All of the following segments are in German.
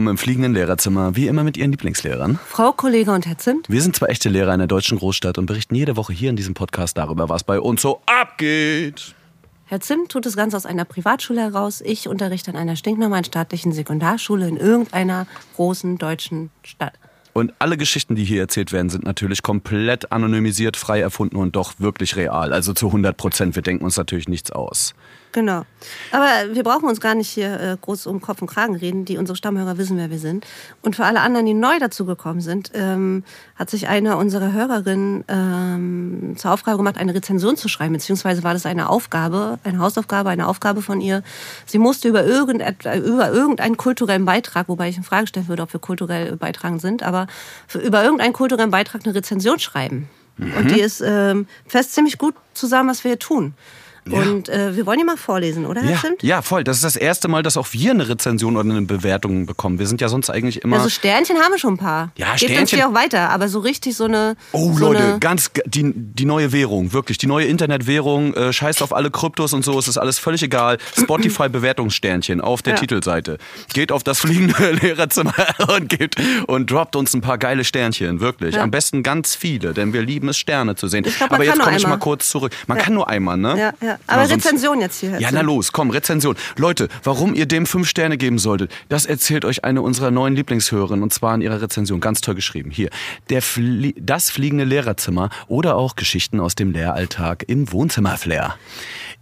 willkommen im fliegenden Lehrerzimmer, wie immer mit Ihren Lieblingslehrern. Frau Kollege und Herr Zimt. Wir sind zwei echte Lehrer in der deutschen Großstadt und berichten jede Woche hier in diesem Podcast darüber, was bei uns so abgeht. Herr Zimt tut das Ganze aus einer Privatschule heraus. Ich unterrichte an einer stinknormalen staatlichen Sekundarschule in irgendeiner großen deutschen Stadt. Und alle Geschichten, die hier erzählt werden, sind natürlich komplett anonymisiert, frei erfunden und doch wirklich real. Also zu 100 Prozent. Wir denken uns natürlich nichts aus. Genau. Aber wir brauchen uns gar nicht hier äh, groß um Kopf und Kragen reden. Die unsere Stammhörer wissen, wer wir sind. Und für alle anderen, die neu dazugekommen sind, ähm, hat sich eine unserer Hörerinnen ähm, zur Aufgabe gemacht, eine Rezension zu schreiben. Beziehungsweise war das eine Aufgabe, eine Hausaufgabe, eine Aufgabe von ihr. Sie musste über, irgend, über irgendeinen kulturellen Beitrag, wobei ich in Frage stellen würde, ob wir kulturell beitragen sind, aber für, über irgendeinen kulturellen Beitrag eine Rezension schreiben. Mhm. Und die ist ähm, fest ziemlich gut zusammen, was wir hier tun. Ja. Und äh, wir wollen die mal vorlesen, oder, Herr ja, Zimt? Ja, voll. Das ist das erste Mal, dass auch wir eine Rezension oder eine Bewertung bekommen. Wir sind ja sonst eigentlich immer. Also Sternchen haben wir schon ein paar. Ja, Geht Sternchen. Geht auch weiter, aber so richtig so eine. Oh, so Leute, eine ganz die, die neue Währung, wirklich. Die neue Internetwährung, äh, scheißt auf alle Kryptos und so, es ist alles völlig egal. Spotify-Bewertungssternchen auf der Ja. Titelseite. Geht auf das fliegende Lehrerzimmer und geht und droppt uns ein paar geile Sternchen, wirklich. Am besten ganz viele, denn wir lieben es, Sterne zu sehen. Glaub, Aber jetzt komme ich mal einmal. kurz zurück. Man kann nur einmal, ne? Ja, ja. Aber sonst- Rezension jetzt hier. Ja, na los, komm, Rezension. Leute, warum ihr dem fünf Sterne geben solltet, das erzählt euch eine unserer neuen Lieblingshörerinnen und zwar in ihrer Rezension. Ganz toll geschrieben. Hier. Der Flie das fliegende Lehrerzimmer oder auch Geschichten aus dem Lehralltag im Wohnzimmerflair.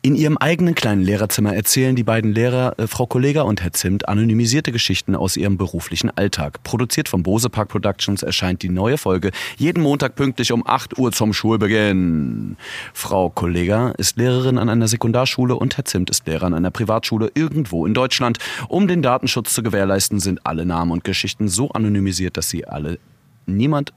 In ihrem eigenen kleinen Lehrerzimmer erzählen die beiden Lehrer, äh, Frau Kollega und Herr Zimt, anonymisierte Geschichten aus ihrem beruflichen Alltag. Produziert von Bose Park Productions erscheint die neue Folge jeden Montag pünktlich um 8 Uhr zum Schulbeginn. Frau Kollega ist Lehrerin an einer Sekundarschule und Herr Zimt ist Lehrer an einer Privatschule irgendwo in Deutschland. Um den Datenschutz zu gewährleisten, sind alle Namen und Geschichten so anonymisiert, dass sie alle niemand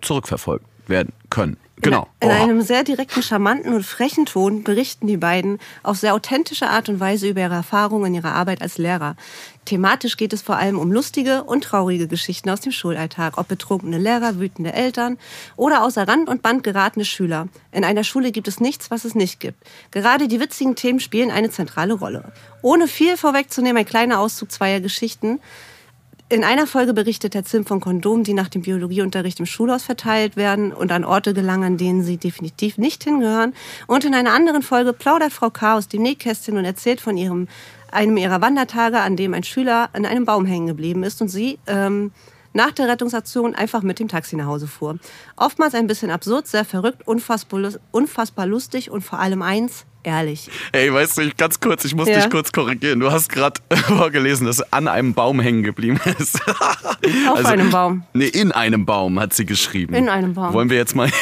zurückverfolgt werden können. Genau. In, in Oh. einem sehr direkten, charmanten und frechen Ton berichten die beiden auf sehr authentische Art und Weise über ihre Erfahrungen in ihrer Arbeit als Lehrer. Thematisch geht es vor allem um lustige und traurige Geschichten aus dem Schulalltag, ob betrunkene Lehrer, wütende Eltern oder außer Rand und Band geratene Schüler. In einer Schule gibt es nichts, was es nicht gibt. Gerade die witzigen Themen spielen eine zentrale Rolle. Ohne viel vorwegzunehmen, ein kleiner Auszug zweier Geschichten. In einer Folge berichtet Herr Zimt von Kondomen, die nach dem Biologieunterricht im Schulhaus verteilt werden und an Orte gelangen, an denen sie definitiv nicht hingehören. Und in einer anderen Folge plaudert Frau K. aus dem Nähkästchen und erzählt von ihrem, einem ihrer Wandertage, an dem ein Schüler an einem Baum hängen geblieben ist und sie ähm, nach der Rettungsaktion einfach mit dem Taxi nach Hause fuhr. Oftmals ein bisschen absurd, sehr verrückt, unfassbar lustig und vor allem eins, ehrlich. Ey, weißt du, ich, ganz kurz, ich muss Ja. dich kurz korrigieren. Du hast gerade vorgelesen, dass sie an einem Baum hängen geblieben ist. Auf einem Baum. Nee, in einem Baum hat sie geschrieben. In einem Baum. Wollen wir jetzt mal.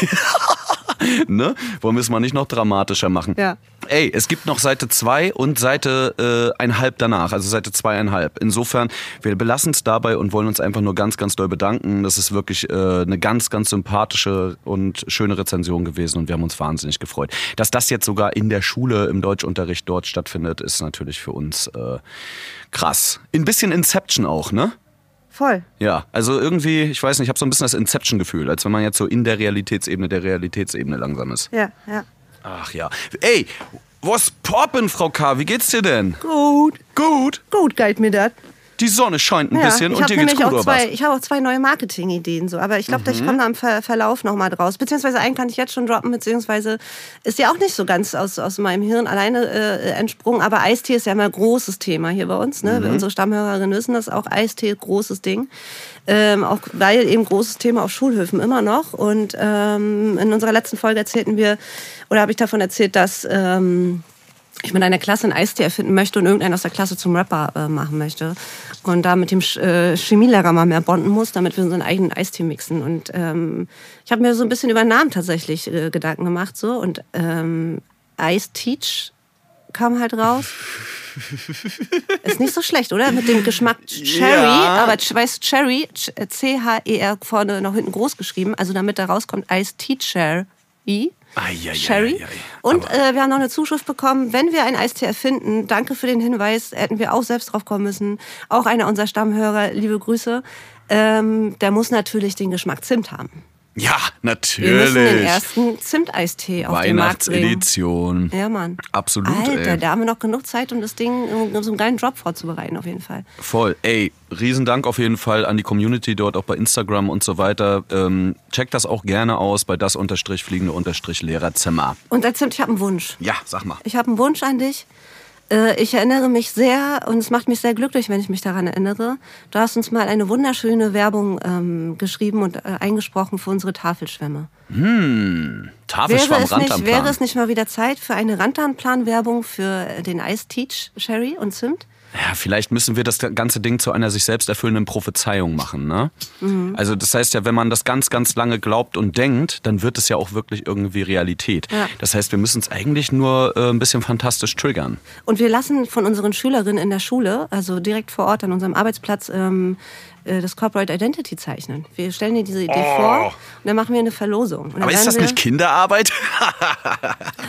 ne? Wollen wir es mal nicht noch dramatischer machen? Ja. Ey, es gibt noch Seite 2 und Seite äh, einhalb danach, also Seite zweieinhalb. Insofern, wir belassen es dabei und wollen uns einfach nur ganz, ganz doll bedanken. Das ist wirklich äh, eine ganz, ganz sympathische und schöne Rezension gewesen und wir haben uns wahnsinnig gefreut. Dass das jetzt sogar in der Schule im Deutschunterricht dort stattfindet, ist natürlich für uns äh, krass. Ein bisschen Inception auch, ne? Voll. Ja, also irgendwie, ich weiß nicht, ich habe so ein bisschen das Inception-Gefühl, als wenn man jetzt so in der Realitätsebene der Realitätsebene langsam ist. Ja, ja. Ach ja. Ey, was poppen, Frau K., wie geht's dir denn? Gut. Gut. Gut geht mir das. Die Sonne scheint ein Ja, bisschen und dir geht's gut, auch oder zwei, was? ich habe auch zwei neue Marketing-Ideen so, aber ich glaube, Mhm. ich komme da im Ver Verlauf noch mal draus. Beziehungsweise einen kann ich jetzt schon droppen, beziehungsweise ist ja auch nicht so ganz aus, aus meinem Hirn alleine äh, entsprungen. Aber Eistee ist ja ein großes Thema hier bei uns. Ne? Mhm. Unsere Stammhörerinnen wissen das auch. Eistee, großes Ding. Ähm, auch weil eben großes Thema auf Schulhöfen immer noch. Und ähm, in unserer letzten Folge erzählten wir, oder habe ich davon erzählt, dass ähm, ich mit einer Klasse einen Eistee erfinden möchte und irgendeinen aus der Klasse zum Rapper äh, machen möchte. Und da mit dem Sch- äh, Chemielehrer mal mehr bonden muss, damit wir unseren eigenen Eistee mixen. Und ähm, ich habe mir so ein bisschen über Namen tatsächlich äh, Gedanken gemacht. so Und ähm, Ice Teach kam halt raus. Ist nicht so schlecht, oder? Mit dem Geschmack Cherry. Ja. Aber weißt Cherry, Ch- C-H-E-R vorne noch hinten groß geschrieben. Also damit da rauskommt Ice Teacher. Eieieiei. Sherry. Und äh, wir haben noch eine Zuschrift bekommen. Wenn wir einen Eistee erfinden, danke für den Hinweis, hätten wir auch selbst drauf kommen müssen. Auch einer unserer Stammhörer, liebe Grüße. Ähm, der muss natürlich den Geschmack Zimt haben. Ja, Wir müssen den natürlich. ersten Zimteistee auf den Markt bringen. Weihnachtsedition. Ja, Mann. Absolut, Alter, ey. da haben wir noch genug Zeit, um das Ding, um so einen geilen Job vorzubereiten, auf jeden Fall. Voll. Ey, Riesendank auf jeden Fall an die Community dort, auch bei Instagram und so weiter. Ähm, checkt das auch gerne aus bei das unterstrich fliegende unterstrich Lehrerzimmer. Und der Zimt, ich habe einen Wunsch. Ja, sag mal. Ich habe einen Wunsch an dich. Äh, Ich erinnere mich sehr und es macht mich sehr glücklich, wenn ich mich daran erinnere. Du hast uns mal eine wunderschöne Werbung ähm, geschrieben und äh, eingesprochen für unsere Tafelschwämme. Tafelschwamm, Wäre es, nicht, wäre es nicht mal wieder Zeit für eine Rantanplan-Werbung für äh, den Ice Teach Sherry und Zimt? Ja, vielleicht müssen wir das ganze Ding zu einer sich selbst erfüllenden Prophezeiung machen, ne? Mhm. Also das heißt ja, wenn man das ganz, ganz lange glaubt und denkt, dann wird es ja auch wirklich irgendwie Realität. Ja. Das heißt, wir müssen es eigentlich nur äh, ein bisschen fantastisch triggern. Und wir lassen von unseren Schülerinnen in der Schule, also direkt vor Ort an unserem Arbeitsplatz, ähm, äh, das Corporate Identity zeichnen. Wir stellen dir diese Idee vor und dann machen wir eine Verlosung. Oh. Aber ist das nicht Kinderarbeit?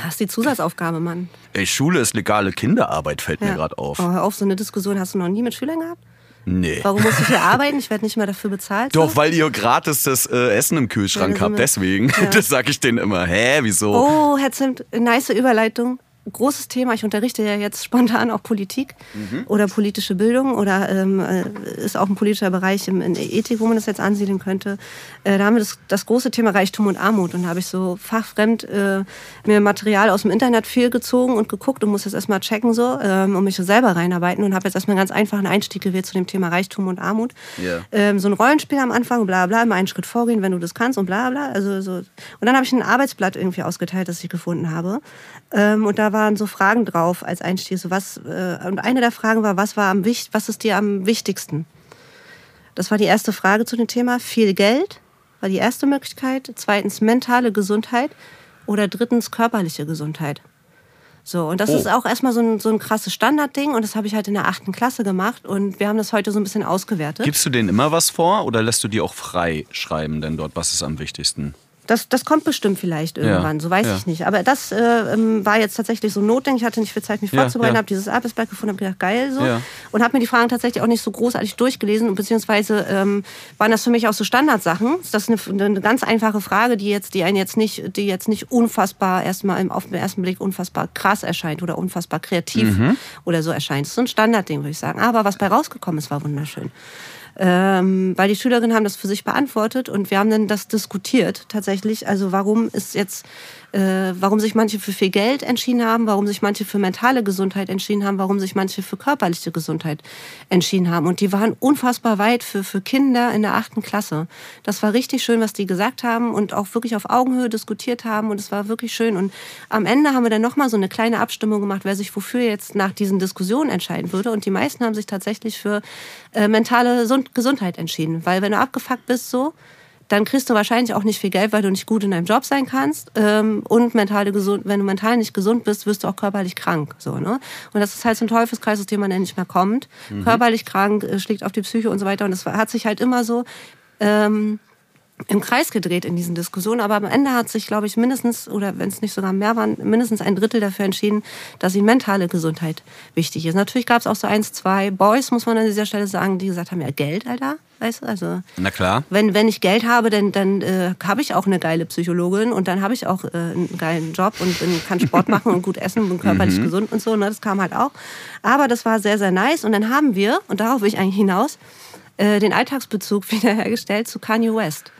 Das ist die Zusatzaufgabe, Mann. Ey, Schule ist legale Kinderarbeit, fällt mir gerade auf. Oh, hör auf, so eine Diskussion hast du noch nie mit Schülern gehabt? Nee. Warum muss ich hier arbeiten? Ich werde nicht mal dafür bezahlt. Doch, so? weil ihr gratis das äh, Essen im Ja, Kühlschrank habt, deswegen. Ja. Das sag ich denen immer. Hä, wieso? Oh, Herr Zimt, nice Überleitung. Großes Thema. Ich unterrichte ja jetzt spontan auch Politik Mhm. oder politische Bildung oder ähm, äh, ist auch ein politischer Bereich im, in Ethik, wo man das jetzt ansiedeln könnte. Äh, da haben wir das, das große Thema Reichtum und Armut und da habe ich so fachfremd äh, mir Material aus dem Internet viel gezogen und geguckt und muss jetzt erstmal checken so ähm, und mich so selber reinarbeiten und habe jetzt erstmal einen ganz einfachen Einstieg gewählt zu dem Thema Reichtum und Armut. Ja. Ähm, so ein Rollenspiel am Anfang, bla bla, immer einen Schritt vorgehen, wenn du das kannst und bla bla. Also so. Und dann habe ich ein Arbeitsblatt irgendwie ausgeteilt, das ich gefunden habe. Ähm, und da waren so Fragen drauf als Einstieg. So was, äh, und eine der Fragen war, was war am was ist dir am wichtigsten? Das war die erste Frage zu dem Thema. Viel Geld war die erste Möglichkeit. Zweitens mentale Gesundheit oder drittens körperliche Gesundheit. So, und das Oh. ist auch erstmal so ein, so ein krasses Standardding und das habe ich halt in der achten Klasse gemacht und wir haben das heute so ein bisschen ausgewertet. Gibst du denen immer was vor oder lässt du die auch frei schreiben denn dort, was ist am wichtigsten? Das, das kommt bestimmt vielleicht irgendwann, Ja, so weiß ja. ich nicht. Aber das äh, ähm, war jetzt tatsächlich so Notding. Ich hatte nicht viel Zeit, mich vorzubereiten, ja. habe dieses Arbeitsblatt gefunden, habe gedacht, geil so. Ja. Und habe mir die Fragen tatsächlich auch nicht so großartig durchgelesen. Und beziehungsweise ähm, waren das für mich auch so Standardsachen. Das ist eine, eine ganz einfache Frage, die jetzt, die einen jetzt nicht, die jetzt nicht unfassbar erstmal im, auf den ersten Blick unfassbar krass erscheint oder unfassbar kreativ Mhm. oder so erscheint. Das ist so ein Standardding, würde ich sagen. Aber was bei rausgekommen ist, war wunderschön ähm, weil die Schülerinnen haben das für sich beantwortet und wir haben dann das diskutiert tatsächlich. Also warum ist jetzt, äh, warum sich manche für viel Geld entschieden haben, warum sich manche für mentale Gesundheit entschieden haben, warum sich manche für körperliche Gesundheit entschieden haben. Und die waren unfassbar weit für, für Kinder in der achten Klasse. Das war richtig schön, was die gesagt haben und auch wirklich auf Augenhöhe diskutiert haben und es war wirklich schön. Und am Ende haben wir dann nochmal so eine kleine Abstimmung gemacht, wer sich wofür jetzt nach diesen Diskussionen entscheiden würde. Und die meisten haben sich tatsächlich für äh, mentale Sund- Gesundheit entschieden. Weil wenn du abgefuckt bist so, dann kriegst du wahrscheinlich auch nicht viel Geld, weil du nicht gut in deinem Job sein kannst. Ähm, und mentale gesund, wenn du mental nicht gesund bist, wirst du auch körperlich krank. So, ne? Und das ist halt so ein Teufelskreis, aus dem man dann nicht mehr kommt. Körperlich krank, äh, schlägt auf die Psyche und so weiter. Und das hat sich halt immer so ähm, im Kreis gedreht in diesen Diskussionen, aber am Ende hat sich, glaube ich, mindestens, oder wenn es nicht sogar mehr waren, mindestens ein Drittel dafür entschieden, dass ihnen mentale Gesundheit wichtig ist. Natürlich gab es auch so eins, zwei Boys, muss man an dieser Stelle sagen, die gesagt haben, ja, Geld, Alter, weißt du, also Na klar. wenn, wenn ich Geld habe, dann, dann äh, habe ich auch eine geile Psychologin und dann habe ich auch äh, einen geilen Job und bin, kann Sport machen und gut essen und bin körperlich gesund und so. Ne? Das kam halt auch. Aber das war sehr, sehr nice. Und dann haben wir, und darauf will ich eigentlich hinaus, äh, den Alltagsbezug wiederhergestellt zu Kanye West.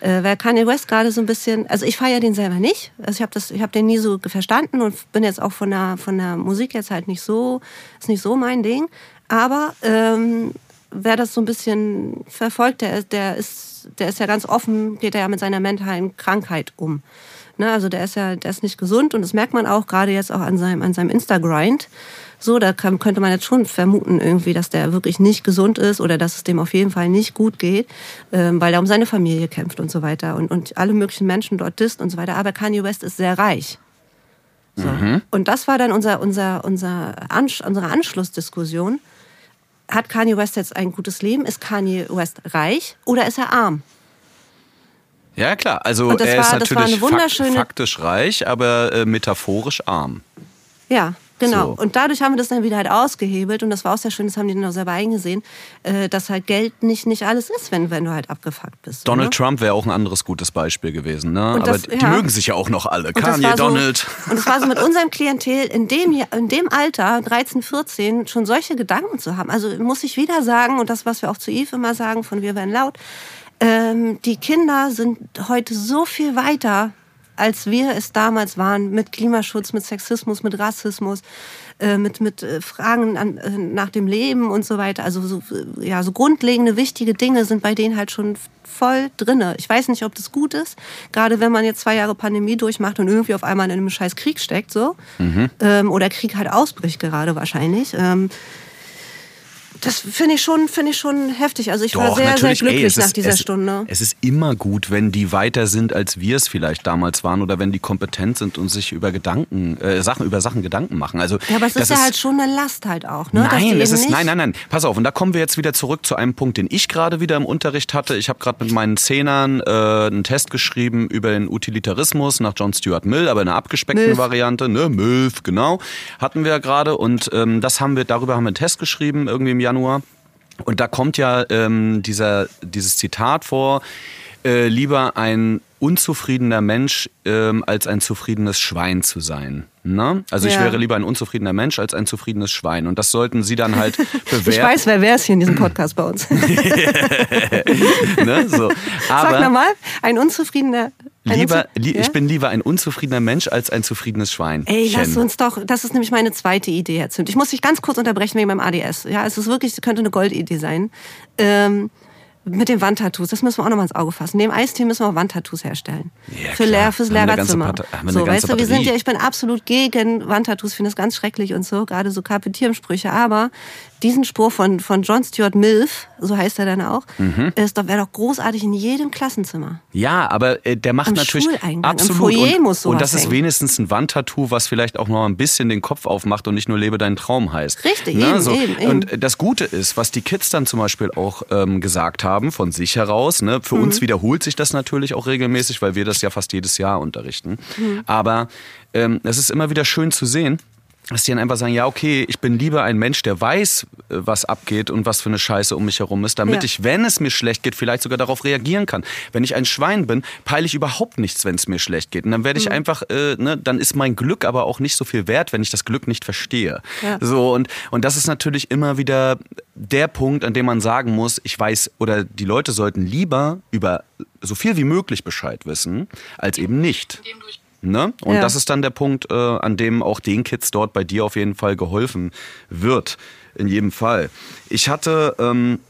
Äh, weil Kanye West gerade so ein bisschen, also ich feiere den selber nicht. Also ich habe das, ich habe den nie so verstanden und bin jetzt auch von der von der Musik jetzt halt nicht so, ist nicht so mein Ding. Aber ähm, wer das so ein bisschen verfolgt, der, der ist, der ist ja ganz offen, geht er ja mit seiner mentalen Krankheit um. Ne, also der ist ja, der ist nicht gesund und das merkt man auch gerade jetzt auch an seinem, an seinem Insta-Grind. So, da kann, könnte man jetzt schon vermuten irgendwie, dass der wirklich nicht gesund ist oder dass es dem auf jeden Fall nicht gut geht, ähm, weil er um seine Familie kämpft und so weiter und, und alle möglichen Menschen dort disst und so weiter. Aber Kanye West ist sehr reich. So. Und das war dann unser, unser, unser Ansch unsere Anschlussdiskussion. Hat Kanye West jetzt ein gutes Leben? Ist Kanye West reich oder ist er arm? Ja, klar. Also er war- ist natürlich faktisch reich, aber äh, metaphorisch arm. Ja, Genau. So. Und dadurch haben wir das dann wieder halt ausgehebelt und das war auch sehr schön, das haben die dann auch selber eingesehen, äh, dass halt Geld nicht, nicht alles ist, wenn, wenn du halt abgefuckt bist. Donald ne? Trump wäre auch ein anderes gutes Beispiel gewesen, ne? Und Aber das- die ja. mögen sich ja auch noch alle. Und Kanye, so, Donald. Und es war so mit unserem Klientel in dem, in dem Alter, 13, 14, schon solche Gedanken zu haben. Also muss ich wieder sagen, und das, was wir auch zu Yves immer sagen, von Wir werden laut, ähm, die Kinder sind heute so viel weiter, als wir es damals waren, mit Klimaschutz, mit Sexismus, mit Rassismus, äh, mit, mit äh, Fragen an, äh, nach dem Leben und so weiter. Also so, äh, ja, so grundlegende, wichtige Dinge sind bei denen halt schon voll drinne. Ich weiß nicht, ob das gut ist, gerade wenn man jetzt zwei Jahre Pandemie durchmacht und irgendwie auf einmal in einem scheiß Krieg steckt, so. Ähm, oder Krieg halt ausbricht gerade wahrscheinlich. Ähm, das finde ich schon, finde ich schon heftig. Also ich war sehr, sehr glücklich ey, es nach ist, dieser es, Stunde. Es ist immer gut, wenn die weiter sind, als wir es vielleicht damals waren oder wenn die kompetent sind und sich über Gedanken, äh, Sachen, über Sachen Gedanken machen. Also, Ja, aber es das ist ja halt schon eine Last halt auch, ne? Nein, es ist, nein, nein, nein. Pass auf, und da kommen wir jetzt wieder zurück zu einem Punkt, den ich gerade wieder im Unterricht hatte. Ich habe gerade mit meinen Zehnern äh, einen Test geschrieben über den Utilitarismus nach John Stuart Mill, aber in einer abgespeckten Milf. Variante, ne, Milf, genau, hatten wir gerade und ähm, das haben wir, darüber haben wir einen Test geschrieben irgendwie im Januar. Und da kommt ja ähm, dieser, dieses Zitat vor, äh, lieber ein unzufriedener Mensch ähm, als ein zufriedenes Schwein zu sein. Ne? Also ich Ja. wäre lieber ein unzufriedener Mensch als ein zufriedenes Schwein. Und das sollten Sie dann halt bewerten. Ich weiß, wer wer ist hier in diesem Podcast bei uns. ne? so. Sag Aber nochmal, ein unzufriedener... lieber, li Ja? ich bin lieber ein unzufriedener Mensch als ein zufriedenes Schwein. Ey, lass uns doch, das ist nämlich meine zweite Idee, Herr Zimt. Ich muss dich ganz kurz unterbrechen wegen meinem ADS. Ja, es ist wirklich, es könnte eine Goldidee sein. Ähm, mit den Wandtattoos, das müssen wir auch nochmal ins Auge fassen. Neben Eistee müssen wir auch Wandtattoos herstellen. Ja, Für. Lehr, fürs Lehrerzimmer. So, weißt du, wir sind ja, ich bin absolut gegen Wandtattoos, finde das ganz schrecklich und so, gerade so Kapitiersprüche. Aber diesen Spruch von, von John Stuart Milf, so heißt er dann auch, Mhm. ist doch, wäre doch großartig in jedem Klassenzimmer. Ja, aber äh, der macht Am natürlich absolut und, und das ist hängen. wenigstens ein Wandtattoo, was vielleicht auch noch ein bisschen den Kopf aufmacht und nicht nur lebe deinen Traum heißt. Richtig, Ne, eben, so. eben, eben. Und das Gute ist, was die Kids dann zum Beispiel auch ähm, gesagt haben von sich heraus. Ne, für Mhm. uns wiederholt sich das natürlich auch regelmäßig, weil wir das ja fast jedes Jahr unterrichten. Mhm. Aber ähm, es ist immer wieder schön zu sehen. Dass die dann einfach sagen, ja, okay, ich bin lieber ein Mensch, der weiß, äh, was abgeht und was für eine Scheiße um mich herum ist, damit Ja. ich, wenn es mir schlecht geht, vielleicht sogar darauf reagieren kann. Wenn ich ein Schwein bin, peile ich überhaupt nichts, wenn es mir schlecht geht. Und dann werde ich einfach, äh, ne, dann ist mein Glück aber auch nicht so viel wert, wenn ich das Glück nicht verstehe. Ja. So, und, und das ist natürlich immer wieder der Punkt, an dem man sagen muss, ich weiß, oder die Leute sollten lieber über so viel wie möglich Bescheid wissen, als eben nicht. Ne? Und Ja. das ist dann der Punkt, äh, an dem auch den Kids dort bei dir auf jeden Fall geholfen wird. In jedem Fall. Ich hatte, ähm,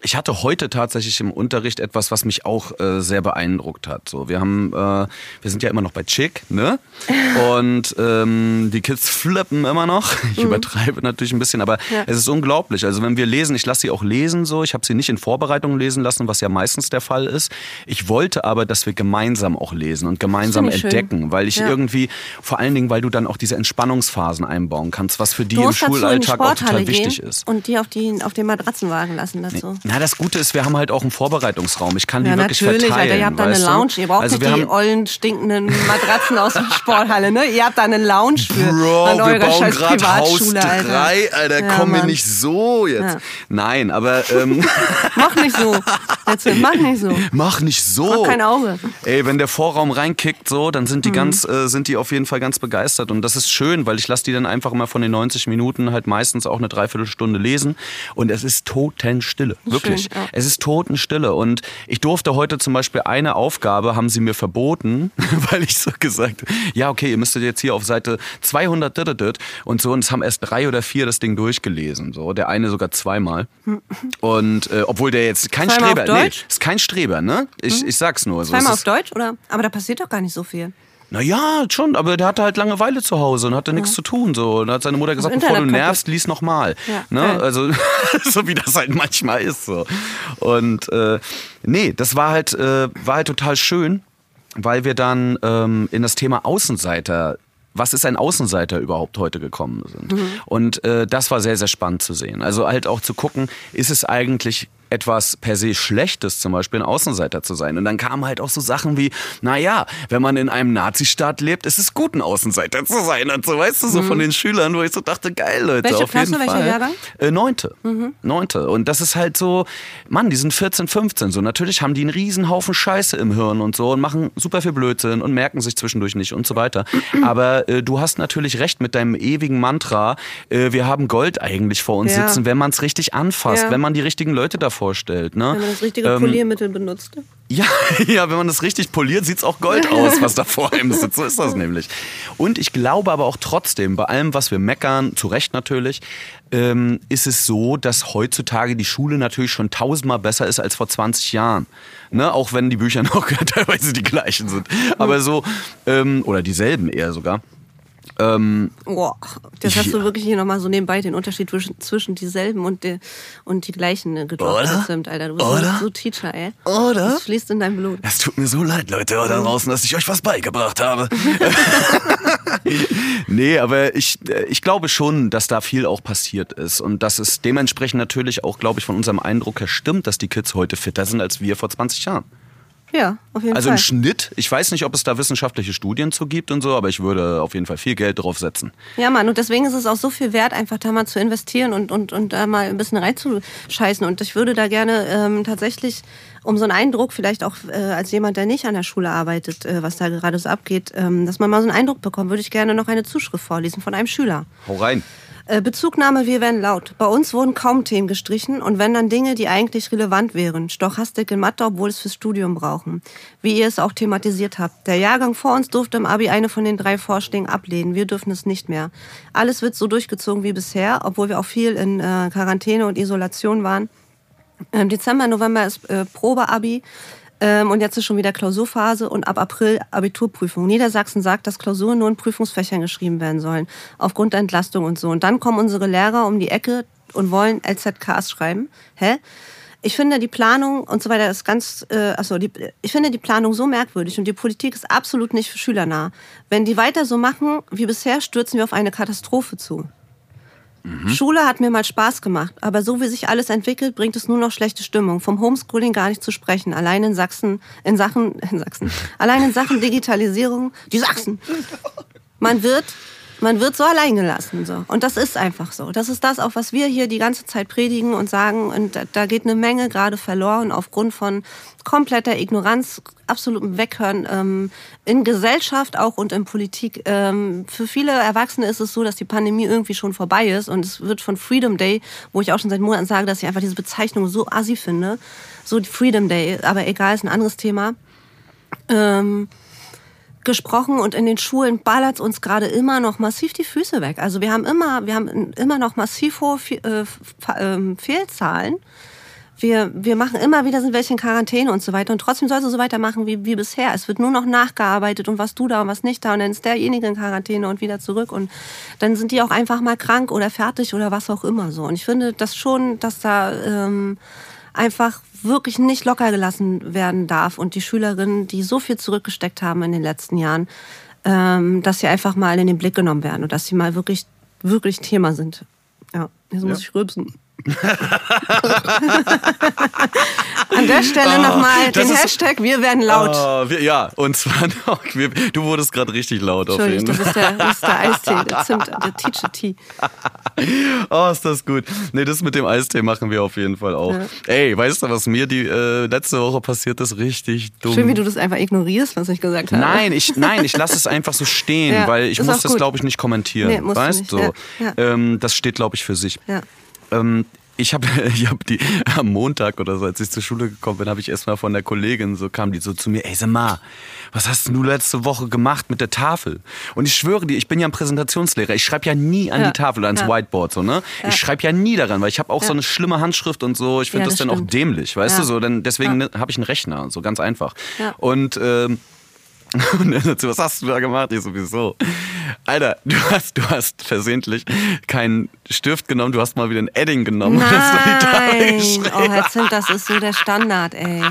ich hatte heute tatsächlich im Unterricht etwas, was mich auch äh, sehr beeindruckt hat. So, wir haben, äh, wir sind ja immer noch bei Chick, ne? Und ähm, die Kids flippen immer noch. Ich übertreibe natürlich ein bisschen, aber Mhm. Ja. es ist unglaublich. Also wenn wir lesen, ich lasse sie auch lesen so. Ich habe sie nicht in Vorbereitung lesen lassen, was ja meistens der Fall ist. Ich wollte aber, dass wir gemeinsam auch lesen und gemeinsam ich schön. entdecken, weil ich Ja. irgendwie, vor allen Dingen, weil du dann auch diese Entspannungsphasen einbauen kannst, was für die im Schulalltag auch total wichtig ist. und die auf, die auf den Matratzenwagen lassen dazu. Na, das Gute ist, wir haben halt auch einen Vorbereitungsraum. Ich kann die Ja, wirklich natürlich, verteilen. Alter. Ihr habt da eine? Lounge. Ihr braucht also nicht wir die ollen, stinkenden Matratzen aus der Sporthalle, ne? Ihr habt da eine Lounge für Bro, an wir eurer bauen scheiß gerade Haus Privatschule, Alter. 3, Alter, Ja, komm mir nicht so jetzt. Ja. Nein, aber ähm, Mach nicht so. Mach nicht so. mach nicht so. Mach kein Auge. Ey, wenn der Vorraum reinkickt, so, dann Mhm. sind die ganz, äh, sind die auf jeden Fall ganz begeistert. Und das ist schön, weil ich lasse die dann einfach immer von den 90 Minuten halt meistens auch eine Dreiviertelstunde lesen. Und es ist Totenstille. Wirklich. Schön, ja. Es ist Totenstille. Und ich durfte heute zum Beispiel eine Aufgabe, haben sie mir verboten, weil ich so gesagt, ja, okay, ihr müsstet jetzt hier auf Seite 200 dit, dit, dit. und so. Und es haben erst drei oder vier das Ding durchgelesen. So. Der eine sogar zweimal. Und äh, obwohl der jetzt kein Zweimal auf Streber, nee, ist kein Streber, ne? Ich, ich sag's nur. So, Zweimal auf Deutsch, oder? Aber da passiert doch gar nicht so viel. Naja, schon, aber der hatte halt Langeweile zu Hause und hatte nichts zu tun. So. Und dann hat seine Mutter gesagt, bevor du nervst, lies nochmal. Ja, ne? Also, so wie das halt manchmal ist. So. Und äh, nee, das war halt, äh, war halt total schön, weil wir dann ähm, in das Thema Außenseiter was ist ein Außenseiter überhaupt heute gekommen sind. Und äh, das war sehr, sehr spannend zu sehen. Also halt auch zu gucken, ist es eigentlich etwas per se Schlechtes, zum Beispiel ein Außenseiter zu sein. Und dann kamen halt auch so Sachen wie, naja, wenn man in einem Nazistaat lebt, ist es gut, ein Außenseiter zu sein. Und so, weißt du, so mhm. von den Schülern, wo ich so dachte, geil, Leute, welche auf Klasse, jeden Fall. Welche Jahrgang? Äh, neunte. Mhm. Neunte. Und das ist halt so, Mann, die sind 14, 15. So, natürlich haben die einen riesen Haufen Scheiße im Hirn und so und machen super viel Blödsinn und merken sich zwischendurch nicht und so weiter. Aber äh, du hast natürlich recht mit deinem ewigen Mantra, äh, wir haben Gold eigentlich vor uns ja. sitzen, wenn man es richtig anfasst, ja. wenn man die richtigen Leute da vorstellt. Ne? Wenn man das richtige ähm, Poliermittel benutzt. Ja, ja, wenn man das richtig poliert, sieht es auch Gold aus, was da vor einem sitzt. So ist das nämlich. Und ich glaube aber auch trotzdem, bei allem, was wir meckern, zu Recht natürlich, ähm, ist es so, dass heutzutage die Schule natürlich schon tausendmal besser ist als vor 20 Jahren. Ne? Auch wenn die Bücher noch teilweise die gleichen sind. Aber so, ähm, oder dieselben eher sogar. Ähm, Boah, das hast du wirklich hier nochmal so nebenbei den Unterschied zwischen, zwischen dieselben und, die, und die gleichen äh, gedroppt. Oder? Alter. Du bist Oder? so Teacher, ey. Oder? Das fließt in dein Blut. Es tut mir so leid, Leute, da draußen, dass ich euch was beigebracht habe. nee, aber ich, äh, ich glaube schon, dass da viel auch passiert ist und dass es dementsprechend natürlich auch, glaube ich, von unserem Eindruck her stimmt, dass die Kids heute fitter sind als wir vor 20 Jahren. Ja, auf jeden also Fall. Also im Schnitt, ich weiß nicht, ob es da wissenschaftliche Studien zu gibt und so, aber ich würde auf jeden Fall viel Geld drauf setzen. Ja, Mann, und deswegen ist es auch so viel wert, einfach da mal zu investieren und, und, und da mal ein bisschen reinzuscheißen. Und ich würde da gerne ähm, tatsächlich, um so einen Eindruck, vielleicht auch äh, als jemand, der nicht an der Schule arbeitet, äh, was da gerade so abgeht, ähm, dass man mal so einen Eindruck bekommt, würde ich gerne noch eine Zuschrift vorlesen von einem Schüler. Hau rein. Äh, Bezugnahme, wir werden laut. Bei uns wurden kaum Themen gestrichen und wenn dann Dinge, die eigentlich relevant wären. Stochastik in Mathe, obwohl es fürs Studium brauchen. Wie ihr es auch thematisiert habt. Der Jahrgang vor uns durfte im Abi eine von den drei Vorschlägen ablehnen. Wir dürfen es nicht mehr. Alles wird so durchgezogen wie bisher, obwohl wir auch viel in äh, Quarantäne und Isolation waren. Im Dezember, November ist äh, Probeabi. Ähm, und jetzt ist schon wieder Klausurphase und ab April Abiturprüfung. Niedersachsen sagt, dass Klausuren nur in Prüfungsfächern geschrieben werden sollen, aufgrund der Entlastung und so. Und dann kommen unsere Lehrer um die Ecke und wollen LZKs schreiben. Hä? Ich finde die Planung und so weiter ist ganz, äh, achso, die, ich finde die Planung so merkwürdig und die Politik ist absolut nicht für schülernah. Wenn die weiter so machen wie bisher, stürzen wir auf eine Katastrophe zu. Mhm. Schule hat mir mal Spaß gemacht, aber so wie sich alles entwickelt, bringt es nur noch schlechte Stimmung. Vom Homeschooling gar nicht zu sprechen. Allein in Sachsen, in Sachen, in Sachsen, allein in Sachen Digitalisierung, die Sachsen. Man wird man wird so allein gelassen. So. Und das ist einfach so. Das ist das, auch was wir hier die ganze Zeit predigen und sagen. Und da, da geht eine Menge gerade verloren aufgrund von kompletter Ignoranz, absolutem Weghören ähm, in Gesellschaft auch und in Politik. Ähm, für viele Erwachsene ist es so, dass die Pandemie irgendwie schon vorbei ist und es wird von Freedom Day, wo ich auch schon seit Monaten sage, dass ich einfach diese Bezeichnung so assi finde, so Freedom Day, aber egal, ist ein anderes Thema. Ähm, gesprochen und in den Schulen ballert uns gerade immer noch massiv die Füße weg. Also wir haben immer, wir haben immer noch massiv hohe äh, ähm, Fehlzahlen. Wir, wir machen immer wieder sind welche in Quarantäne und so weiter. Und trotzdem sollst du so weitermachen wie, wie bisher. Es wird nur noch nachgearbeitet und was du da und was nicht da. Und dann ist derjenige in Quarantäne und wieder zurück. Und dann sind die auch einfach mal krank oder fertig oder was auch immer so. Und ich finde das schon, dass da ähm, einfach wirklich nicht locker gelassen werden darf und die Schülerinnen, die so viel zurückgesteckt haben in den letzten Jahren, ähm, dass sie einfach mal in den Blick genommen werden und dass sie mal wirklich, wirklich Thema sind. Ja, jetzt muss ja. ich rülpsen. An der Stelle oh, nochmal den Hashtag Wir werden laut. Oh, wir, ja, und zwar noch, wir, du wurdest gerade richtig laut auf jeden Fall. Das ist der, das ist der Eistee, der Zimt, der Teacher Tea. Oh, ist das gut. Nee, das mit dem Eistee machen wir auf jeden Fall auch. Ja. Ey, weißt du, was mir die äh, letzte Woche passiert ist? Richtig dumm. Schön, wie du das einfach ignorierst, was ich gesagt habe. Nein, ich, nein, ich lasse es einfach so stehen, ja, weil ich muss das, glaube ich, nicht kommentieren. Nee, weißt du? So. Ja, ähm, das steht, glaube ich, für sich. Ja. Ähm, ich habe ich hab die am Montag oder so, als ich zur Schule gekommen bin, habe ich erstmal von der Kollegin, so kam die so zu mir, ey Samar, was hast du letzte Woche gemacht mit der Tafel? Und ich schwöre dir, ich bin ja ein Präsentationslehrer, ich schreibe ja nie an ja. die Tafel, ans ja. Whiteboard, so, ne? Ja. Ich schreibe ja nie daran, weil ich habe auch so eine schlimme Handschrift und so, ich finde das, das dann auch dämlich, weißt du, so, denn deswegen ja. habe ich einen Rechner, so ganz einfach. Und ähm, und er dazu, was hast du da gemacht? Ich sowieso. Alter, du hast, du hast versehentlich keinen Stift genommen, du hast mal wieder ein Edding genommen. Nein. Oh, Herr Zimt, das ist so der Standard, ey.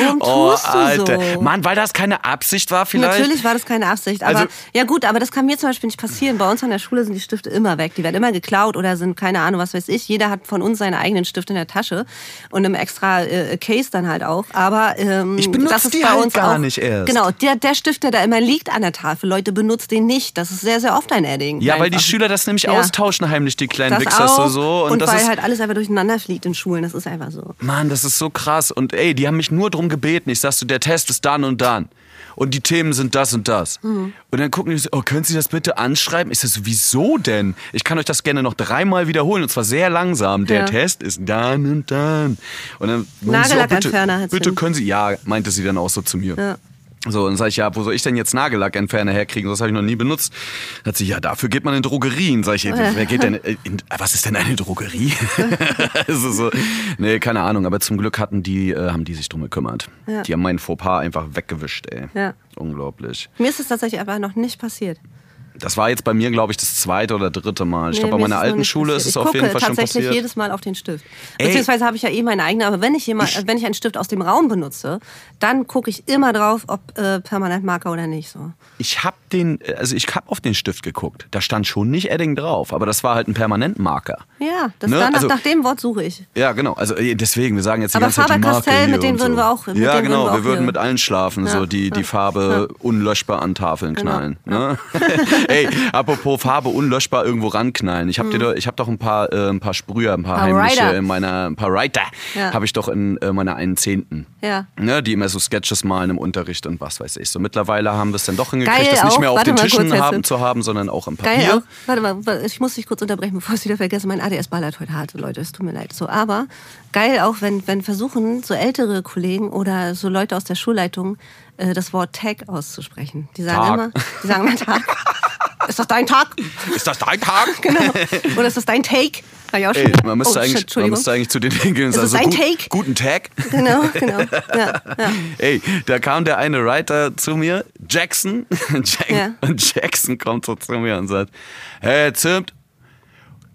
Warum Oh, tust du Alter. so? Mann, weil das keine Absicht war vielleicht? Natürlich war das keine Absicht, aber Also- ja gut, aber das kann mir zum Beispiel nicht passieren. Bei uns an der Schule sind die Stifte immer weg, die werden immer geklaut oder sind keine Ahnung, was weiß ich. Jeder hat von uns seine eigenen Stifte in der Tasche und im extra äh, Case dann halt auch. Aber ähm, Ich benutze das ist die bei halt uns gar auch, nicht erst. Genau, der, der Stift, der da immer liegt an der Tafel, Leute benutzt den nicht. Das ist sehr, sehr oft ein Edding. Ja, weil die Einfach. Schüler das nämlich Ja. austauschen heimlich, die kleinen das Wichser auch. so, so. Und, das weil halt alles einfach durcheinander fliegt in Schulen. Das ist einfach so. Mann, das ist so krass. Und ey, die haben mich nur drum gebeten. Ich sagst du, der Test ist dann und dann. Und die Themen sind das und das. Mhm. Und dann gucken die so, oh, können Sie das bitte anschreiben? Ich sag so, wieso denn? Ich kann euch das gerne noch dreimal wiederholen und zwar sehr langsam. Der Ja. Test ist dann und dann. Und dann meinen sie, Nagellackentferner bitte, bitte können Sie, ja, meinte sie dann auch so zu mir. Ja. So, und dann sag ich, ja, wo soll ich denn jetzt Nagellackentferner herkriegen? Das habe ich noch nie benutzt. Hat sie, ja, dafür geht man in Drogerien. Sag ich, wer geht denn, in, in, was ist denn eine Drogerie? also so, nee, keine Ahnung, aber zum Glück hatten die, äh, haben die sich drum gekümmert. Ja. Die haben meinen Fauxpas einfach weggewischt, ey. Ja. Unglaublich. Mir ist es tatsächlich aber noch nicht passiert. Das war jetzt bei mir, glaube ich, das zweite oder dritte Mal. Ich Nee, glaube, bei meiner alten Schule ist es ich auf jeden Fall schon tatsächlich passiert. jedes Mal auf den Stift. Ey. Beziehungsweise habe ich ja eh meine eigene, aber wenn ich, jemand, wenn ich einen Stift aus dem Raum benutze, dann gucke ich immer drauf, ob äh, Permanentmarker oder nicht. So. Ich habe den, also ich habe auf den Stift geguckt. Da stand schon nicht Edding drauf, aber das war halt ein Permanentmarker. Ja, das Ne? dann, nach, Also- nach dem Wort suche ich. Ja, genau. Also deswegen, wir sagen jetzt die Aber ganze Zeit die Marke hier mit denen würden so. wir auch- Ja, genau. würden wir Wir würden mit allen schlafen, so Ja, die, die ja, Farbe unlöschbar an Tafeln Genau, knallen. Ne? Ey, apropos Farbe unlöschbar irgendwo ranknallen. Ich habe ich habe doch ein paar, äh, ein paar Sprüher, ein paar Ein heimliche Rider. in meiner, ein paar Writer Ja. habe ich doch in äh, meiner einen Zehnten. Ja. Ne, die immer so Sketches malen im Unterricht und was weiß ich. So mittlerweile haben wir es dann doch hingekriegt, Geil das nicht auch. mehr auf Warte den Tischen haben, zu haben, sondern auch im Papier. Geil auch. Warte mal, ich muss dich kurz unterbrechen, bevor ich es wieder vergesse. Mein ADS ballert heute hart, Leute. Es tut mir leid. So, aber geil auch, wenn, wenn versuchen, so ältere Kollegen oder so Leute aus der Schulleitung äh, das Wort Tag auszusprechen. Die sagen Tag. immer, die sagen immer Tag. Ist das dein Tag? Ist das dein Tag? Genau. Oder ist das dein Take? Schon. Ey, man müsste, oh, shit, eigentlich, man Entschuldigung. müsste eigentlich zu den Ist sagen, das so, dein gut, Take? guten Tag. Genau, genau. Ja, ja. Ey, da kam der eine Writer zu mir, Jackson, Jack, Ja. und Jackson kommt so zu mir und sagt, hey Zimt,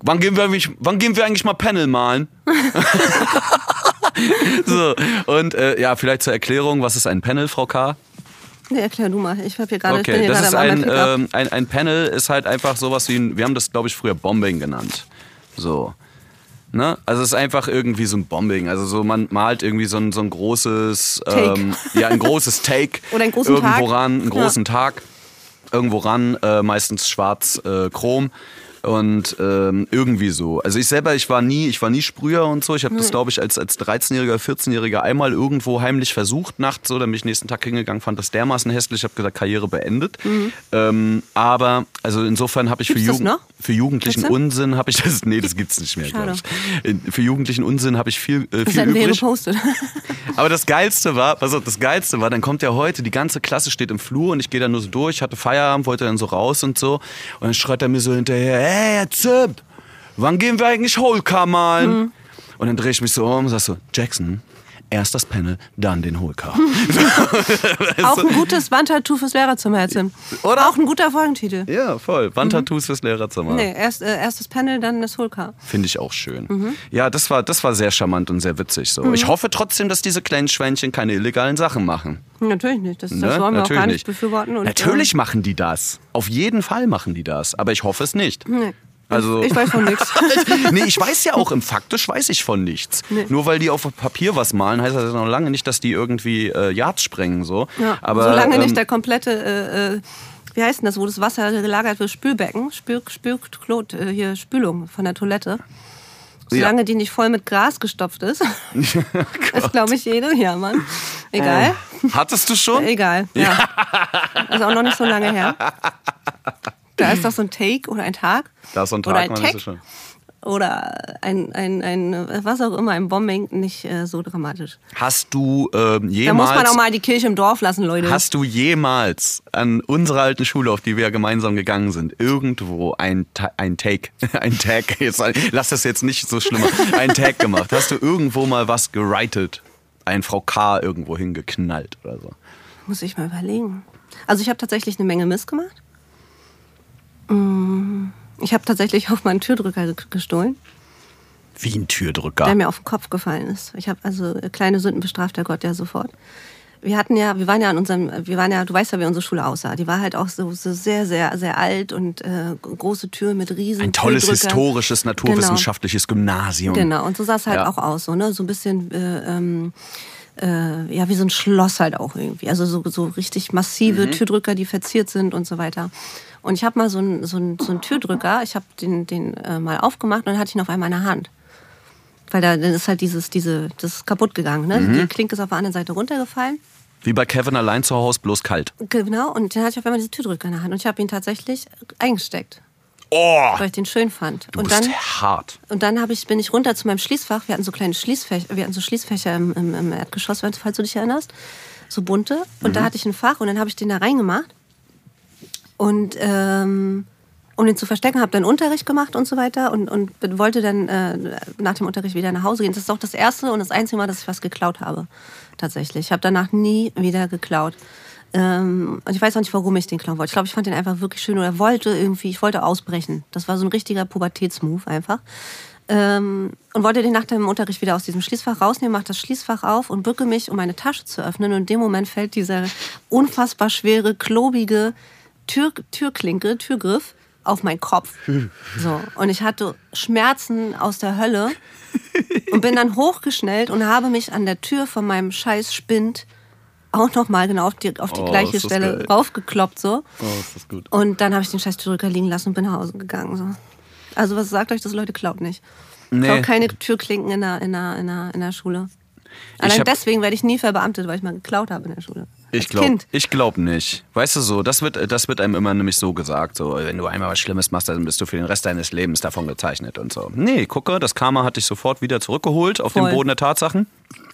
wann gehen wir eigentlich, wann gehen wir eigentlich mal Panel malen? so, und äh, ja, vielleicht zur Erklärung, was ist ein Panel, Frau K.? Nee, erklär du mal. Ich, hab hier gerade, ich bin Okay, hier das ist ein, ähm, ein, ein Panel ist halt einfach sowas wie ein, wir haben das glaube ich früher Bombing genannt. So. Ne? Also es ist einfach irgendwie so ein Bombing. Also so man malt irgendwie so ein, so ein großes, Take. ähm, ja ein großes Take Oder einen großen irgendwo Tag. ran, einen Ja. großen Tag irgendwo ran, äh, meistens schwarz äh, Chrom und ähm, irgendwie so. Also ich selber, ich war nie, ich war nie Sprüher und so. Ich habe Hm. das glaube ich als als 13-jähriger, 14-jähriger einmal irgendwo heimlich versucht nachts so, dann bin ich nächsten Tag hingegangen, fand das dermaßen hässlich, habe gesagt Karriere beendet. Ähm, aber also insofern habe ich für, Hm. Gibt's das Jugend, für jugendlichen Gibt's das? Unsinn habe ich das nee, das gibt's nicht mehr, glaube ich. Für jugendlichen Unsinn habe ich viel äh, Das viel hier übrig. gepostet. Aber das Geilste war, pass auf, das Geilste war, dann kommt ja heute, die ganze Klasse steht im Flur und ich gehe da nur so durch, hatte Feierabend, wollte dann so raus und so. Und dann schreit er mir so hinterher, hey, Herr Zipp, wann gehen wir eigentlich Holcar malen? Mhm. Und dann drehe ich mich so um und sag so, Jackson, erst das Panel, dann den Holcar. Auch ein gutes Wandtattoo fürs Lehrerzimmer, Herr Zim. Oder? Auch ein guter Folgentitel. ja, voll. Wandtattoos fürs Lehrerzimmer. Nee, erst, äh, erst das Panel, dann das Holcar. Finde ich auch schön. Mhm. Ja, das war, das war sehr charmant und sehr witzig. So. Ich hoffe trotzdem, dass diese kleinen Schwänchen keine illegalen Sachen machen. Natürlich nicht. Das, das Ne? wollen wir auch Natürlich gar nicht befürworten. Und, Natürlich machen die das. Auf jeden Fall machen die das. Aber ich hoffe es nicht. Nee. Also, Ich weiß von nichts. nee, ich weiß ja auch, im Faktisch weiß ich von nichts. Nur weil die auf Papier was malen, heißt das noch lange nicht, dass die irgendwie äh, Yards sprengen. So. Ja, Aber, solange ähm, nicht der komplette, äh, äh, wie heißt denn das, wo das Wasser gelagert wird, Spülbecken, Spül, Spül, Klot, äh, hier Spülung von der Toilette. Solange die nicht voll mit Gras gestopft ist, ist glaube ich jede. Ja, Mann. Egal. Hattest du schon? Egal. Ja. Ist auch noch nicht so lange her. Da ist doch so ein Take oder ein Tag. Da ist so ein oder Tag, ein man Tag schon. oder ein, ein, ein, was auch immer, ein Bombing nicht äh, so dramatisch. Hast du ähm, Da muss man jemals, auch mal die Kirche im Dorf lassen, Leute. hast du jemals an unserer alten Schule, auf die wir ja gemeinsam gegangen sind, irgendwo ein, ein Take, ein Tag, jetzt, lass das jetzt nicht so schlimmer, ein Tag gemacht? Hast du irgendwo mal was gerightet? Ein Frau K. irgendwo hingeknallt oder so? Muss ich mal überlegen. Also ich habe tatsächlich eine Menge Mist gemacht. Mm, Ich habe tatsächlich auch mal einen Türdrücker ge- gestohlen. Wie ein Türdrücker. der mir auf den Kopf gefallen ist. Ich habe also äh, kleine Sünden bestraft der Gott ja sofort. Wir hatten ja, wir waren ja an unserem, wir waren ja, du weißt ja, wie unsere Schule aussah. Die war halt auch so, so sehr, sehr, sehr alt und äh, große Türen mit riesen ein tolles historisches, naturwissenschaftliches Gymnasium. Genau, und so sah es halt Ja. auch aus, so, ne? so ein bisschen äh, ähm, äh, ja, wie so ein Schloss halt auch irgendwie. Also so, so richtig massive Türdrücker, die verziert sind und so weiter. Und ich habe mal so einen so so einen Türdrücker, ich habe den, den äh, mal aufgemacht und dann hatte ich ihn auf einmal in der Hand. Weil da dann ist halt dieses, diese, das ist kaputt gegangen. Ne? Die Klinke ist auf der anderen Seite runtergefallen. Wie bei Kevin allein zu Hause, bloß kalt. Genau, und dann hatte ich auf einmal diese Türdrücker in der Hand und ich habe ihn tatsächlich eingesteckt, Oh, weil ich den schön fand. du und bist dann hart. Und dann ich, bin ich runter zu meinem Schließfach. Wir hatten so kleine Schließfächer, wir hatten so Schließfächer im, im, im Erdgeschoss, falls du dich erinnerst. So bunte. Und da hatte ich ein Fach und dann habe ich den da reingemacht. Und ähm, um den zu verstecken, habe dann Unterricht gemacht und so weiter und, und wollte dann äh, nach dem Unterricht wieder nach Hause gehen. Das ist auch das erste und das einzige Mal, dass ich was geklaut habe. Tatsächlich. Ich habe danach nie wieder geklaut. Ähm, und ich weiß auch nicht, warum ich den klauen wollte. Ich glaube, ich fand den einfach wirklich schön oder wollte irgendwie, ich wollte ausbrechen. Das war so ein richtiger Pubertätsmove einfach. Ähm, und wollte den nach dem Unterricht wieder aus diesem Schließfach rausnehmen, mache das Schließfach auf und bücke mich, um meine Tasche zu öffnen. Und in dem Moment fällt dieser unfassbar schwere, klobige Tür, Türklinke, Türgriff auf meinen Kopf. So. Und ich hatte Schmerzen aus der Hölle und bin dann hochgeschnellt und habe mich an der Tür von meinem scheiß Spind auch nochmal genau auf die, auf die Oh, gleiche Stelle geil. raufgekloppt. So. Oh, ist das gut. Und dann habe ich den scheiß Türdrücker liegen lassen und bin nach Hause gegangen. So. Also was sagt euch das, Leute? Klaut nicht. Nee. Klaut keine Türklinken in der, in der, in der, in der Schule. Allein hab- deswegen werde ich nie verbeamtet, weil ich mal geklaut habe in der Schule. Ich glaube glaub nicht. Weißt du so, das wird, das wird einem immer nämlich so gesagt. So, wenn du einmal was Schlimmes machst, dann bist du für den Rest deines Lebens davon gezeichnet und so. Nee, gucke, das Karma hat dich sofort wieder zurückgeholt auf Voll. den Boden der Tatsachen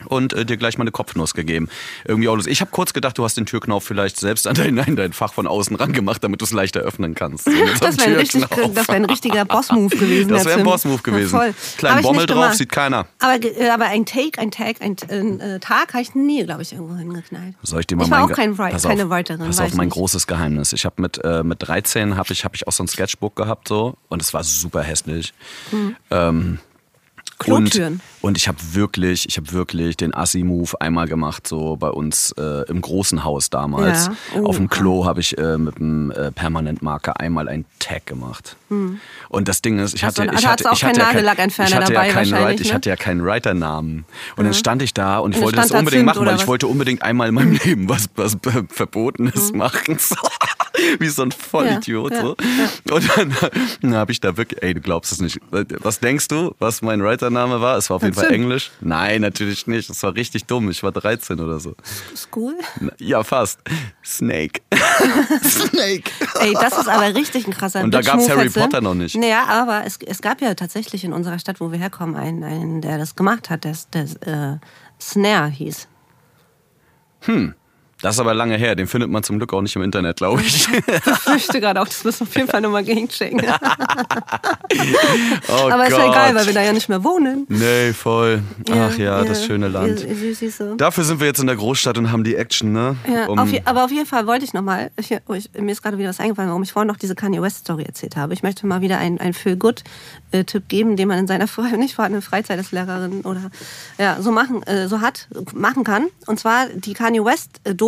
und äh, dir gleich mal eine Kopfnuss gegeben. Irgendwie auch los. Ich habe kurz gedacht, du hast den Türknauf vielleicht selbst an dein, an dein Fach von außen rangemacht, damit du es leichter öffnen kannst. So Das wäre ein, richtig, Türknauf. das wär ein richtiger Boss-Move gewesen. Das wäre ein. Boss-Move gewesen. Ja. Kleinen Bommel drauf, gemacht. sieht keiner. Aber, äh, aber ein Take, ein Tag, ein, äh, Tag habe ich nie, glaube ich, irgendwo hingeknallt. Soll ich dir mal ich war mein auch kein Writer, pass keine auf, Writerin. Pass auf, mein nicht. großes Geheimnis. Ich habe mit, äh, mit 13 habe ich, hab ich auch so ein Sketchbook gehabt so und es war super hässlich. Ähm, Klotüren. Und, ich habe wirklich, ich habe wirklich den Assi-Move einmal gemacht, so bei uns äh, im großen Haus damals. Ja. Oh, Auf dem. Klo habe ich äh, mit dem äh, Permanentmarker einmal ein Tag gemacht. Und das Ding ist, ich hatte, also ich hatte, ich hatte kein- Nagellackentferner ich hatte dabei ja keinen, Writer- ich ne? hatte ja keinen Writer-Namen. Und dann stand ich da und ich Und wollte das da unbedingt machen, weil ich was? wollte unbedingt einmal in meinem Leben was, was Verbotenes machen. So. Wie so ein Vollidiot. Ja, so. Und dann, dann habe ich da wirklich, ey, du glaubst es nicht. Was denkst du, was mein Writer-Name war? Es war auf jeden Fall Zimt. Englisch. Nein, natürlich nicht. Es war richtig dumm. Ich war 13 oder so. School? Ja, fast. Snake. Snake. Ey, das ist aber richtig ein krasser Und da gab's Bitch-Move Harry? Potter noch nicht. Naja, aber es, es gab ja tatsächlich in unserer Stadt, wo wir herkommen, einen, einen der das gemacht hat, der, der äh, Snare hieß. Das ist aber lange her. Den findet man zum Glück auch nicht im Internet, glaube ich. Ich fürchte gerade auch, das müssen wir auf jeden Fall nochmal gegenchecken. Oh aber ist ja Gott. egal, weil wir da ja nicht mehr wohnen. Nee, voll. Ach ja, das schöne Land. Dafür sind wir jetzt in der Großstadt und haben die Action, ne? Ja, Um- auf, je- aber auf jeden Fall wollte ich nochmal, oh, ich, mir ist gerade wieder was eingefallen, warum ich vorhin noch diese Kanye West Story erzählt habe. Ich möchte mal wieder einen, einen Feel-Good-Tipp geben, den man in seiner nicht vorhandenen Freizeit als Lehrerin oder ja, so machen, äh, so hat, machen kann. Und zwar die Kanye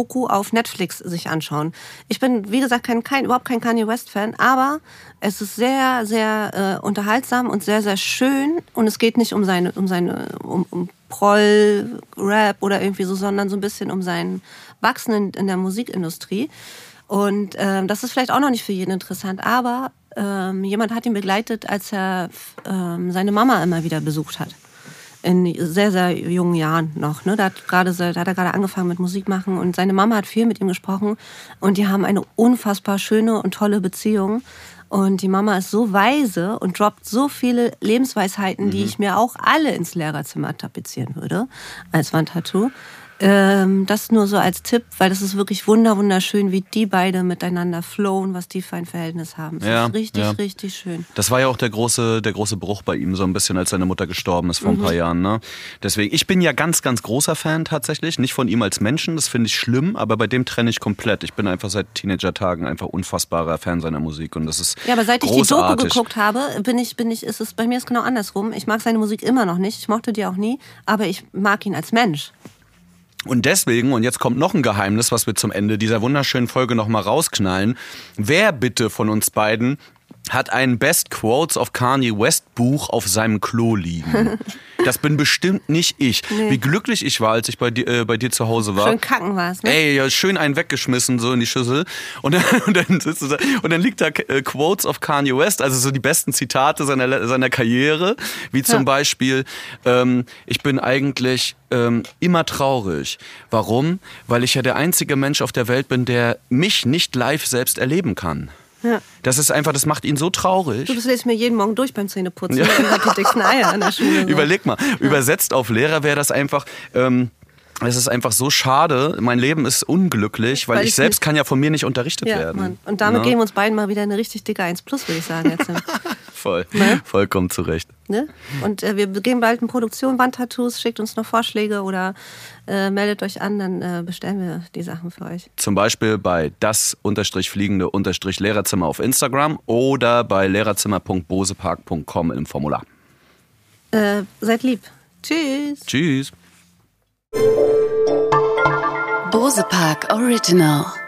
West-Doku auf Netflix sich anschauen. Ich bin, wie gesagt, kein, kein, überhaupt kein Kanye West-Fan, aber es ist sehr, sehr äh, unterhaltsam und sehr, sehr schön. Und es geht nicht um seine, um seine, um, um Proll, Rap oder irgendwie so, sondern so ein bisschen um sein Wachsen in, in der Musikindustrie. Und ähm, das ist vielleicht auch noch nicht für jeden interessant, aber ähm, jemand hat ihn begleitet, als er ähm, seine Mama immer wieder besucht hat. In sehr, sehr jungen Jahren noch. Ne? Da, hat gerade, da hat er gerade angefangen mit Musik machen und seine Mama hat viel mit ihm gesprochen und die haben eine unfassbar schöne und tolle Beziehung. Und die Mama ist so weise und droppt so viele Lebensweisheiten, die ich mir auch alle ins Lehrerzimmer tapezieren würde, als Wandtattoo. Ähm, das nur so als Tipp, weil das ist wirklich wunder wunderschön, wie die beide miteinander flowen, was die für ein Verhältnis haben. Das Ja, ist richtig, ja. richtig schön. Das war ja auch der große, der große Bruch bei ihm, so ein bisschen, als seine Mutter gestorben ist vor ein paar Jahren. Ne? Deswegen, ich bin ja ganz, ganz großer Fan tatsächlich. Nicht von ihm als Menschen, das finde ich schlimm, aber bei dem trenne ich komplett. Ich bin einfach seit Teenager-Tagen einfach unfassbarer Fan seiner Musik und das ist Ja, aber seit ich die großartig. Doku geguckt habe, bin ich, bin ich, ist es bei mir ist genau andersrum. Ich mag seine Musik immer noch nicht. Ich mochte die auch nie, aber ich mag ihn als Mensch. Und deswegen, und jetzt kommt noch ein Geheimnis, was wir zum Ende dieser wunderschönen Folge nochmal rausknallen. Wer bitte von uns beiden hat ein Best Quotes of Kanye West Buch auf seinem Klo liegen? Das bin bestimmt nicht ich. Wie glücklich ich war, als ich bei dir, äh, bei dir zu Hause war. Schön kacken war es, ne? Ey, ja, schön einen weggeschmissen, so in die Schüssel. Und dann, und dann, sitzt du da, und dann liegt da äh, Quotes of Kanye West, also so die besten Zitate seiner, seiner Karriere, wie zum Ja. Beispiel, ähm, ich bin eigentlich ähm, immer traurig. Warum? Weil ich ja der einzige Mensch auf der Welt bin, der mich nicht live selbst erleben kann. Ja. Das ist einfach, das macht ihn so traurig. Du, das lese ich mir jeden Morgen durch beim Zähneputzen. Ja. Ich hab die dicksten Eier in der Schule. Überleg mal, übersetzt auf Lehrer wäre das einfach. Ähm, es ist einfach so schade. Mein Leben ist unglücklich, weil, Weil ich ich selbst kann ja von mir nicht unterrichtet Ja, werden. Mann. Und damit Ne? geben wir uns beiden mal wieder eine richtig dicke 1 plus, würde ich sagen jetzt. Voll, Ne? vollkommen zurecht. ne? Und äh, wir gehen bald in Produktion, Wandtattoos, schickt uns noch Vorschläge oder äh, meldet euch an, dann äh, bestellen wir die Sachen für euch. Zum Beispiel bei das unterstrich fliegende unterstrich Lehrerzimmer auf Instagram oder bei lehrerzimmer.bosepark.com im Formular. Äh, seid lieb. Tschüss. Tschüss. Bose Park Original.